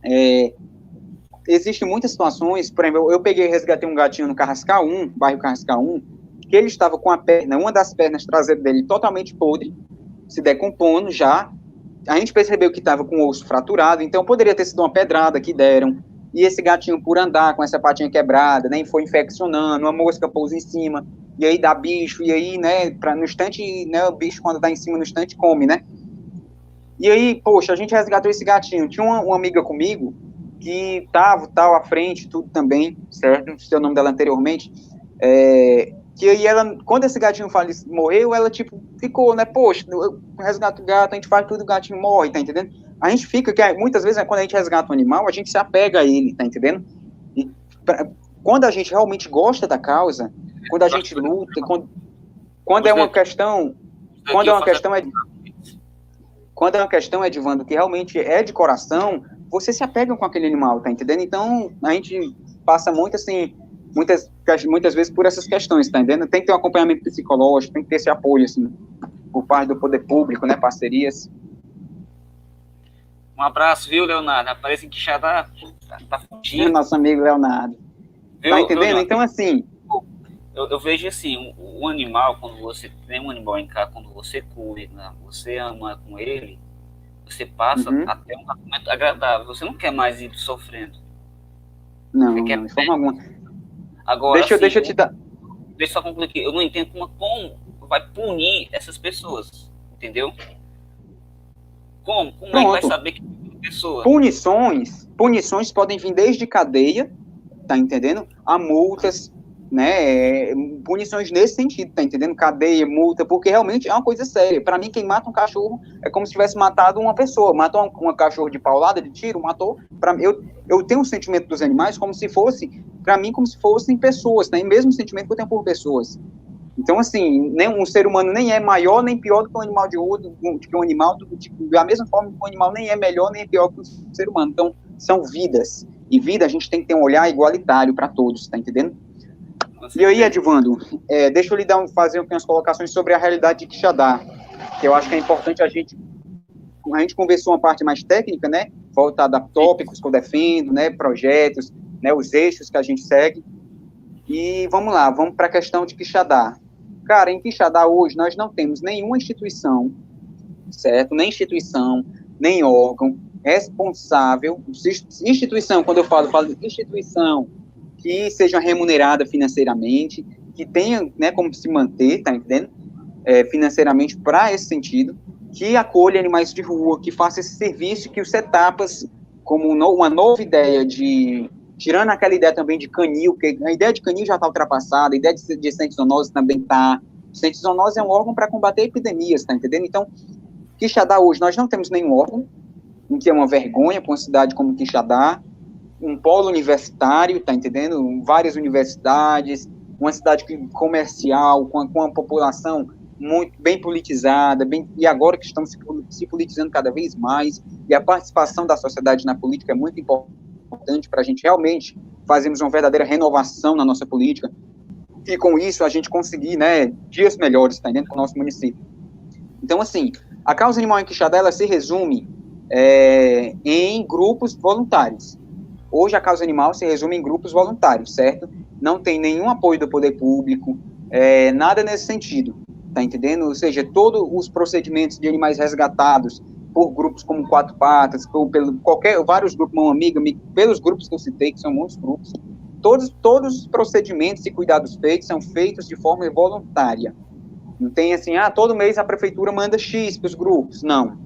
É, existem muitas situações, por exemplo, eu peguei e resgatei um gatinho no Carrascal 1, bairro Carrascal 1, que ele estava com a perna, uma das pernas traseiras dele totalmente podre, se decompondo já. A gente percebeu que estava com o osso fraturado, então poderia ter sido uma pedrada que deram. E esse gatinho, por andar com essa patinha quebrada, né, foi infeccionando, uma mosca pousa em cima e aí dá bicho, e aí, né, pra, no instante, né, o bicho quando tá em cima no instante come, né? E aí, poxa, a gente resgatou esse gatinho. Tinha uma, uma amiga comigo que tava tal à frente, tudo também, certo? Não sei o nome dela anteriormente. É, que aí ela, quando esse gatinho falece, morreu, ela tipo ficou, né? Poxa, eu resgato o gato, a gente faz tudo, o gatinho morre, tá entendendo? A gente fica, que muitas vezes, né, quando a gente resgata um animal, a gente se apega a ele, tá entendendo? E pra, quando a gente realmente gosta da causa, quando a gente luta, quando, quando é uma questão, quando é uma questão é quando é uma questão, Edvando, que realmente é de coração, você se apega com aquele animal, tá entendendo? Então, a gente passa muito assim, muitas, muitas vezes por essas questões, tá entendendo? Tem que ter um acompanhamento psicológico, tem que ter esse apoio, assim, por parte do poder público, né, parcerias. Um abraço, viu, Leonardo? Aparece em Quixadá, tá, tá fugindo. Nosso amigo Leonardo. Viu, tá entendendo? Leonardo? Então, assim, eu, eu, vejo assim, um, um, animal, quando você tem um animal em casa, quando você cuida, você ama com ele, você passa uhum. até um momento agradável. Você não quer mais ir sofrendo. Não, você não, de forma alguma. Agora, deixa, assim, deixa eu te dar. Deixa eu só concluir aqui. Eu não entendo como, como vai punir essas pessoas. Entendeu? Como? Como é que vai saber que pessoa? Punições, punições podem vir desde cadeia, tá entendendo? A multas, né, punições nesse sentido, tá entendendo? Cadeia, multa, porque realmente é uma coisa séria. Para mim, quem mata um cachorro é como se tivesse matado uma pessoa. Matou uma, cachorro de paulada, de tiro, matou. Para eu, eu tenho um sentimento dos animais como se fosse, para mim, como se fossem pessoas, né? O mesmo sentimento que eu tenho por pessoas. Então, assim, nem, um ser humano nem é maior nem pior do que um animal de outro, do que um animal, do, da mesma forma que um animal nem é melhor nem é pior que um ser humano. Então, são vidas. E vida a gente tem que ter um olhar igualitário para todos, tá entendendo? E aí, Edvando, é, deixa eu lhe dar, fazer umas colocações sobre a realidade de Quixadá, que eu acho que é importante a gente. A gente conversou uma parte mais técnica, né? Voltada a tópicos que eu defendo, né? Projetos, né? Os eixos que a gente segue. E vamos lá, vamos para a questão de Quixadá. Cara, em Quixadá hoje nós não temos nenhuma instituição, certo? Nem instituição, nem órgão responsável, instituição, quando eu falo, eu falo instituição que seja remunerada financeiramente, que tenha, né, como se manter, tá entendendo? É, financeiramente para esse sentido, que acolha animais de rua, que faça esse serviço, que os etapas, como uma nova ideia de tirando aquela ideia também de canil, que a ideia de canil já está ultrapassada, a ideia de, de centizonose também está. Centizonose é um órgão para combater epidemias, tá entendendo? Então, Quixadá hoje, nós não temos nenhum órgão, o que é uma vergonha para uma cidade como Quixadá, um polo universitário, tá entendendo? Várias universidades, uma cidade comercial, com, com uma população muito bem politizada, bem, e agora que estamos se, se politizando cada vez mais, e a participação da sociedade na política é muito importante para a gente realmente fazermos uma verdadeira renovação na nossa política e com isso a gente conseguir, né, dias melhores, tá dentro do nosso município. Então, assim, a causa animal em Quixadá, ela se resume é, em grupos voluntários. Hoje a causa animal se resume em grupos voluntários, certo? Não tem nenhum apoio do poder público, é, nada nesse sentido, tá entendendo? Ou seja, todos os procedimentos de animais resgatados por grupos como Quatro Patas, por, pelo, qualquer, vários grupos, Mão Amiga, pelos grupos que eu citei, que são muitos grupos, todos, todos os procedimentos e cuidados feitos são feitos de forma voluntária. Não tem assim, ah, todo mês a prefeitura manda X para os grupos. Não.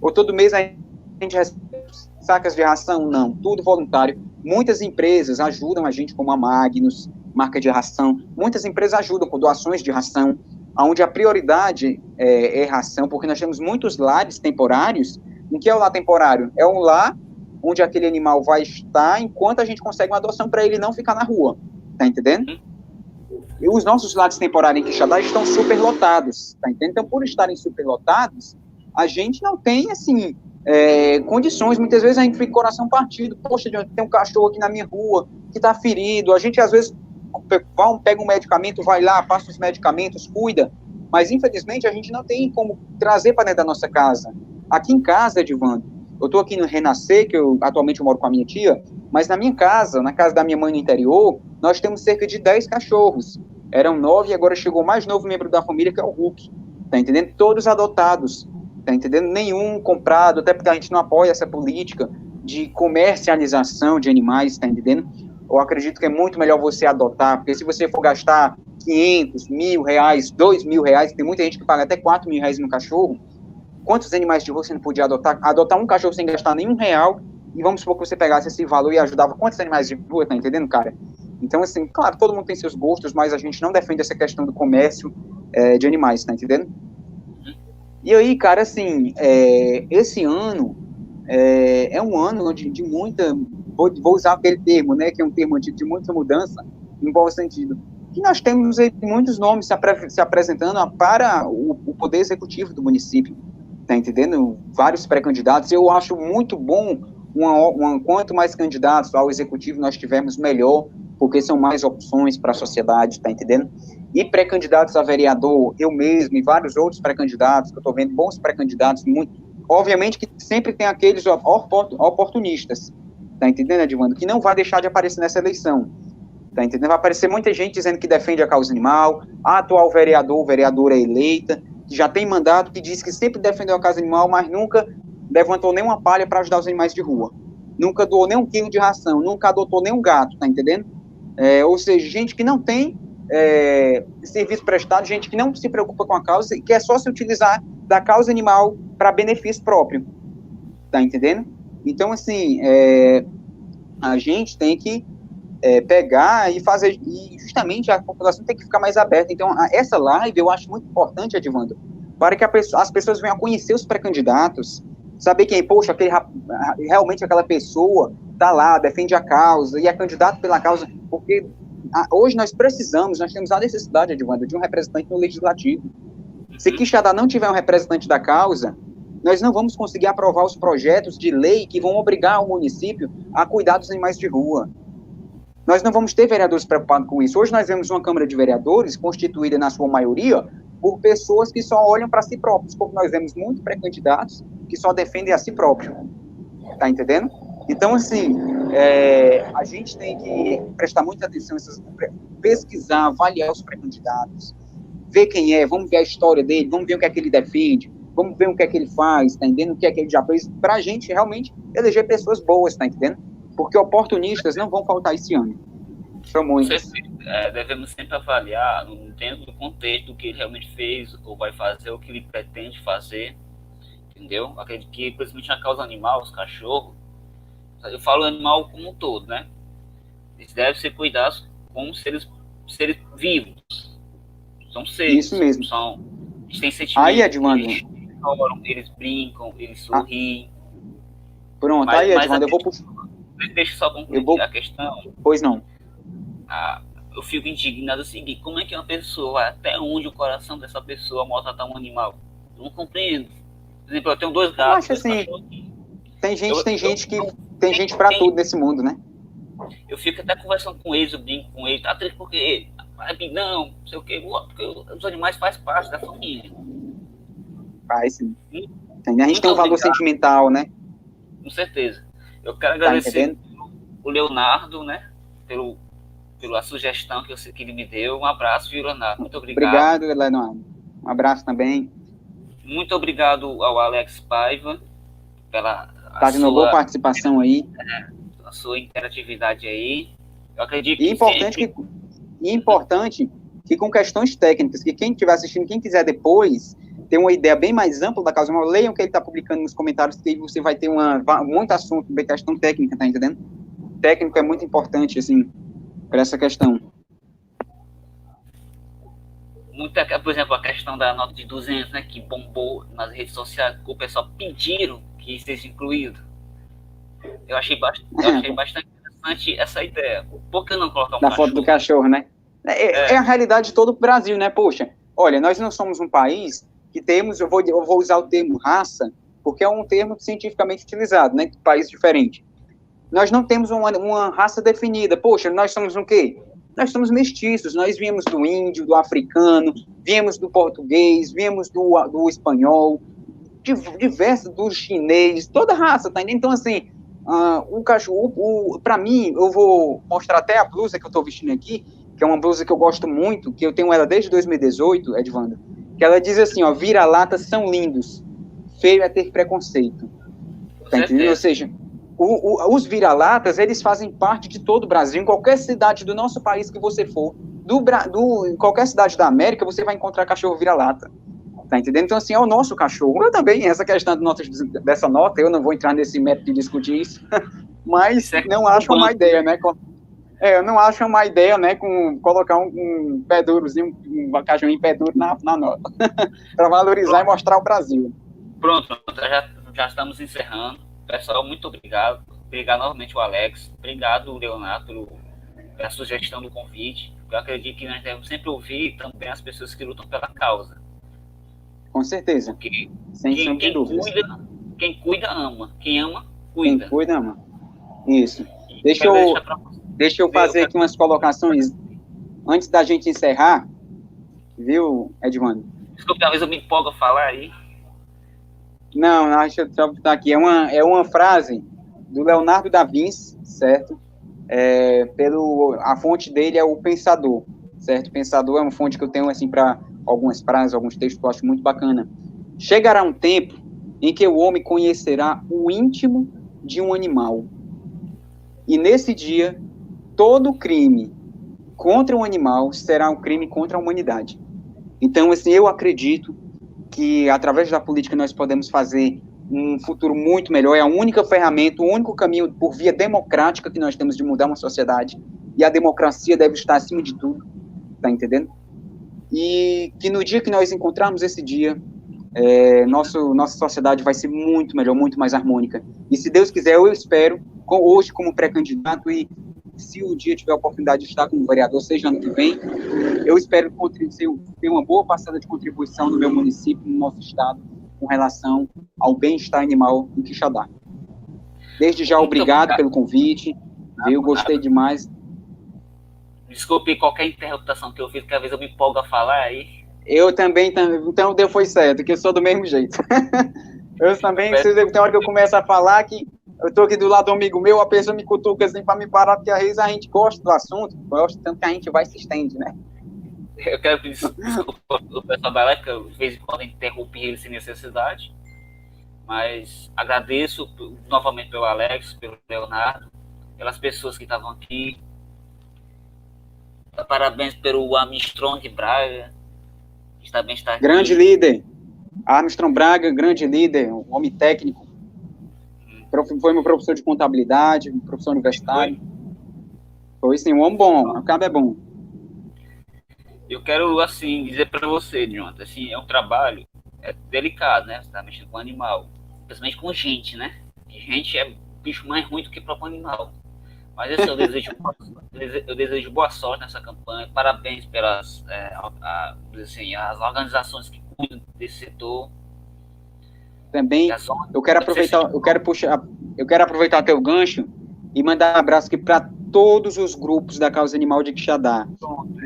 Ou todo mês a gente recebe sacas de ração. Não. Tudo voluntário. Muitas empresas ajudam a gente, como a Magnus, marca de ração. Muitas empresas ajudam com doações de ração onde a prioridade é, é ração, porque nós temos muitos lares temporários. O que é o lar temporário? É um lar onde aquele animal vai estar enquanto a gente consegue uma adoção para ele não ficar na rua. Tá entendendo? E os nossos lares temporários em Quixadá estão superlotados, tá entendendo? Então, por estarem superlotados, a gente não tem, assim, é, condições. Muitas vezes a gente fica com o coração partido. Poxa, tem um cachorro aqui na minha rua que está ferido. A gente, às vezes, pega um medicamento, vai lá, passa os medicamentos, cuida. Mas, infelizmente, a gente não tem como trazer para dentro da nossa casa. Aqui em casa, Edvando, eu estou aqui no Renascer, que eu atualmente eu moro com a minha tia, mas na minha casa, na casa da minha mãe no interior, nós temos cerca de 10 cachorros. Eram nove e agora chegou mais novo membro da família, que é o Hulk. Tá entendendo? Todos adotados. Tá entendendo? Nenhum comprado, até porque a gente não apoia essa política de comercialização de animais, tá entendendo? eu acredito que é muito melhor você adotar, porque se você for gastar 500, mil reais, dois mil reais, tem muita gente que paga até 4 mil reais no cachorro, quantos animais de rua você não podia adotar? Adotar um cachorro sem gastar nenhum real, e vamos supor que você pegasse esse valor e ajudava quantos animais de rua, tá entendendo, cara? Então, assim, claro, todo mundo tem seus gostos, mas a gente não defende essa questão do comércio é, de animais, tá entendendo? E aí, cara, assim, é, esse ano é, é um ano de, de muita vou, vou usar aquele termo, né, que é um termo antigo de muita mudança, em bom sentido, que nós temos muitos nomes se, apre se apresentando para o, o, poder executivo do município, tá entendendo? Vários pré-candidatos, eu acho muito bom, uma, uma, quanto mais candidatos ao executivo nós tivermos, melhor, porque são mais opções para a sociedade, tá entendendo? E pré-candidatos a vereador, eu mesmo e vários outros pré-candidatos, que eu estou vendo bons pré-candidatos, muito, obviamente que sempre tem aqueles oportunistas, Tá entendendo, Edvando? Que não vai deixar de aparecer nessa eleição. Tá entendendo? Vai aparecer muita gente dizendo que defende a causa animal, a atual vereador, vereadora eleita, que já tem mandato, que diz que sempre defendeu a causa animal, mas nunca levantou nenhuma palha para ajudar os animais de rua. Nunca doou nem um quilo de ração, nunca adotou nem um gato, tá entendendo? É, ou seja, gente que não tem é, serviço prestado, gente que não se preocupa com a causa e que é só se utilizar da causa animal para benefício próprio. Tá entendendo? Então, assim, é, a gente tem que é, pegar e fazer, e justamente a população tem que ficar mais aberta. Então, a, essa live eu acho muito importante, Advando, para que pessoa, as pessoas venham a conhecer os pré-candidatos, saber quem, poxa, aquele, realmente aquela pessoa está lá, defende a causa e é candidato pela causa, porque hoje nós precisamos, nós temos a necessidade, Edwanda, de um representante no legislativo. Se Quixadá não tiver um representante da causa, nós não vamos conseguir aprovar os projetos de lei que vão obrigar o município a cuidar dos animais de rua. Nós não vamos ter vereadores preocupados com isso. Hoje nós vemos uma Câmara de Vereadores constituída, na sua maioria, por pessoas que só olham para si próprios, como nós vemos muitos pré-candidatos que só defendem a si próprio. Tá entendendo? Então, assim, é, a gente tem que prestar muita atenção, pesquisar, avaliar os pré-candidatos, ver quem é, vamos ver a história dele, vamos ver o que é que ele defende, vamos ver o que é que ele faz, tá entendendo? O que é que ele já fez, para a gente realmente eleger pessoas boas, tá entendendo? Porque oportunistas não vão faltar esse ano. São muitos. É, devemos sempre avaliar dentro do contexto do que ele realmente fez ou vai fazer, o que ele pretende fazer, entendeu? Acredito que, principalmente na causa animal, os cachorros, eu falo animal como um todo, né? Eles devem ser cuidados como seres, seres vivos. São seres. Isso mesmo. São, eles têm sentimentos. Aí, Edmando. Eles choram, eles brincam, eles ah. sorriem. Ah. Pronto, mas, aí, Edmando, eu vou... Deixa eu só concluir vou... a questão. Pois não. Ah, eu fico indignado o seguinte, como é que uma pessoa, até onde o coração dessa pessoa maltratar um animal? Eu não compreendo. Por exemplo, eu tenho dois gatos. Eu acho assim, tem gente, eu, tem eu, gente que tem gente para tudo nesse mundo, né? Eu fico até conversando com eles, eu brinco com eles, tá triste porque não, não sei o que, porque os animais fazem parte da família. Faz sim. Hum? A gente tem um valor sentimental, né? Com certeza. Eu quero tá agradecer o Leonardo, né? Pelo, pela sugestão que, eu, que ele me deu. Um abraço, viu, Leonardo? Muito obrigado. Obrigado, Leonardo. Um abraço também. Muito obrigado ao Alex Paiva pela Tá de boa participação aí. É, a sua interatividade aí. Eu acredito que. E importante, sempre... que, importante que com questões técnicas, que quem estiver assistindo, quem quiser depois, ter uma ideia bem mais ampla da causa leiam o que ele está publicando nos comentários, que você vai ter uma, muito assunto de questão técnica, tá entendendo? Técnico é muito importante, assim, para essa questão. Muita, por exemplo, a questão da nota de 200, né, que bombou nas redes sociais, o pessoal pediram que seja incluído. Eu achei, bastante, eu achei bastante interessante essa ideia. Por que não colocar um Da foto do cachorro, né? É, é. é, a realidade de todo o Brasil, né? Poxa, olha, nós não somos um país que temos, eu vou, eu vou usar o termo raça, porque é um termo cientificamente utilizado, né? País diferente. Nós não temos uma, uma raça definida. Poxa, nós somos um quê? Nós somos mestiços, nós viemos do índio, do africano, viemos do português, viemos do, do espanhol, diversos do chinês, toda raça, tá entendendo? Então, assim, uh, o cachorro, o, para mim, eu vou mostrar até a blusa que eu tô vestindo aqui, que é uma blusa que eu gosto muito, que eu tenho ela desde 2018, Edvanda, que ela diz assim, ó, vira-latas são lindos, feio é ter preconceito. Tá entendendo? Ou seja, o, o, os vira-latas, eles fazem parte de todo o Brasil, em qualquer cidade do nosso país que você for, do, do, em qualquer cidade da América, você vai encontrar cachorro vira-lata. Tá entendendo? Então, assim, é o nosso cachorro. Eu também, essa questão dessa nota, eu não vou entrar nesse método de discutir isso, mas não acho uma ideia, né? É, eu não acho uma ideia, né, com colocar um, um pé durozinho, um cachorrinho pé duro na, na nota, para valorizar Pronto. e mostrar o Brasil. Pronto, já, já estamos encerrando. Pessoal, muito obrigado. Obrigado novamente o Alex. Obrigado, Leonardo, pela sugestão do convite. Eu acredito que nós devemos sempre ouvir também as pessoas que lutam pela causa. Com certeza. Porque Sem quem, quem cuida, quem cuida, ama. Quem ama, cuida. Quem cuida, ama. Isso. Deixa eu, deixa eu fazer aqui umas colocações antes da gente encerrar. Viu, Edmando? Desculpa, talvez eu me empolgo a falar aí. Não, acho que eu tá aqui. É uma, é uma frase do Leonardo da Vinci, certo? É, pelo, a fonte dele é o Pensador, certo? Pensador é uma fonte que eu tenho assim para algumas frases, alguns textos que eu acho muito bacana. Chegará um tempo em que o homem conhecerá o íntimo de um animal. E nesse dia, todo crime contra um animal será um crime contra a humanidade. Então, assim, eu acredito que através da política nós podemos fazer um futuro muito melhor. É a única ferramenta, o único caminho por via democrática que nós temos de mudar uma sociedade. E a democracia deve estar acima de tudo. Tá entendendo? E que no dia que nós encontrarmos esse dia, é, nosso, nossa sociedade vai ser muito melhor, muito mais harmônica. E se Deus quiser, eu espero, com, hoje como pré-candidato e se o dia tiver a oportunidade de estar como vereador, seja ano que vem, eu espero ter uma boa passada de contribuição no meu município, no nosso estado, com relação ao bem-estar animal em Quixadá. Desde já, obrigado, pelo convite, eu gostei demais. Desculpe qualquer interrupção que eu fiz, que às vezes eu me empolgo a falar aí. Eu também, então deu foi certo, que eu sou do mesmo jeito. eu também, tem hora que eu começo a falar que eu tô aqui do lado do amigo meu, a pessoa me cutuca assim para me parar, porque às vezes a gente gosta do assunto, gosta tanto que a gente vai se estende, né? Eu quero pedir desculpa o pessoal da live, que eu, de vez em quando interrompi ele sem necessidade. Mas agradeço novamente pelo Alex, pelo Leonardo, pelas pessoas que estavam aqui. Parabéns pelo Armstrong Braga, que está aqui. Grande líder. Armstrong Braga, grande líder, um homem técnico. Foi meu professor de contabilidade, professor universitário. Foi sim, um homem bom, o cabo é bom. Eu quero, assim, dizer para você, Jonathan, assim, é um trabalho é delicado, né? Você tá mexendo com animal, principalmente com gente, né? gente é bicho mais ruim do que próprio animal. Mas esse eu desejo, eu desejo boa sorte nessa campanha. Parabéns pelas é, a, assim, as organizações que cuidam desse setor também eu quero aproveitar, eu quero puxar, eu quero aproveitar teu gancho e mandar um abraço aqui para todos os grupos da causa animal de Quixadá.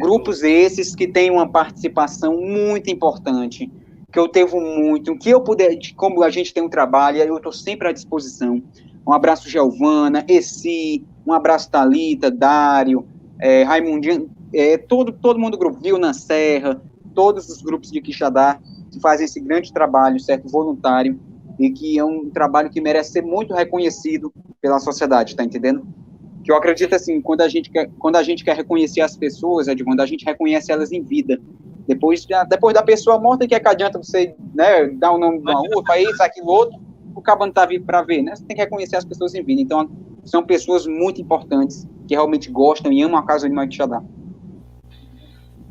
Grupos esses que têm uma participação muito importante, que eu devo muito, que eu puder, como a gente tem um trabalho, eu estou sempre à disposição. Um abraço, Giovana, Essi, um abraço, Talita, Dário, é, Raimundinho, é, todo, todo mundo do grupo, Viu na Serra, todos os grupos de Quixadá, que fazem esse grande trabalho, certo, voluntário, e que é um trabalho que merece ser muito reconhecido pela sociedade, tá entendendo? Que eu acredito assim, quando a gente quer, quando a gente quer reconhecer as pessoas, Edmundo, a gente reconhece elas em vida. Depois, depois da pessoa morta, que é que adianta você né, dar o nome de uma rua, para isso, aquilo, outro, o cabo não tá vivo para ver, né? Você tem que reconhecer as pessoas em vida. Então, são pessoas muito importantes, que realmente gostam e amam a Casa Animal de Xadá.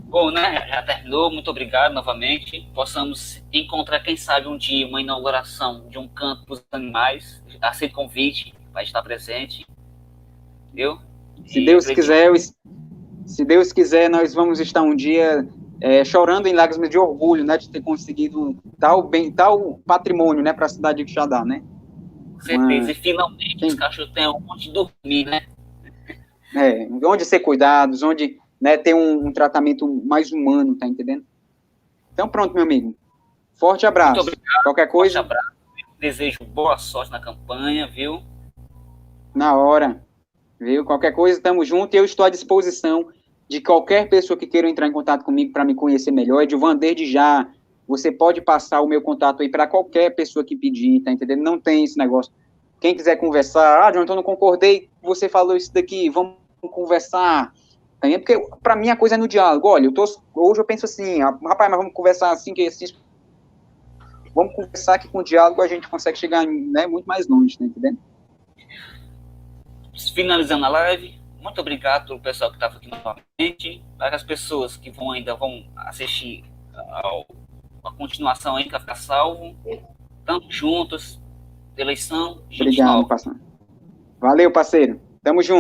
Bom, né? Já terminou. Muito obrigado novamente. Possamos encontrar, quem sabe, um dia uma inauguração de um campo para os animais. Aceito convite, vai estar presente. Viu? Se e Deus quiser, se Deus quiser, nós vamos estar um dia é, chorando em lágrimas de orgulho, né, de ter conseguido tal bem, tal patrimônio, né, para a cidade de Xadá, né? Com certeza. E finalmente os cachorros têm onde dormir, né? É, onde ser cuidados, onde né, ter um, um, tratamento mais humano, tá entendendo? Então pronto, meu amigo. Forte abraço. Obrigado. Qualquer coisa. Forte abraço. Desejo boa sorte na campanha, viu? Na hora. Viu? Qualquer coisa, estamos juntos e eu estou à disposição de qualquer pessoa que queira entrar em contato comigo para me conhecer melhor. Edvan, desde já, você pode passar o meu contato aí para qualquer pessoa que pedir, tá entendendo? Não tem esse negócio. Quem quiser conversar, ah, Jonathan, não concordei, você falou isso daqui, vamos conversar porque, para mim, a coisa é no diálogo. Olha, eu tô, hoje eu penso assim, ah, rapaz, mas vamos conversar assim, que assim. Vamos conversar que com o diálogo a gente consegue chegar né, muito mais longe, tá entendendo? Finalizando a live, muito obrigado pelo pessoal que estava aqui novamente. Para as pessoas que vão ainda vão assistir ao, a continuação aí, que ficar salvo. Estamos juntos. Eleição. Obrigado, parceiro. Valeu, parceiro. Tamo junto.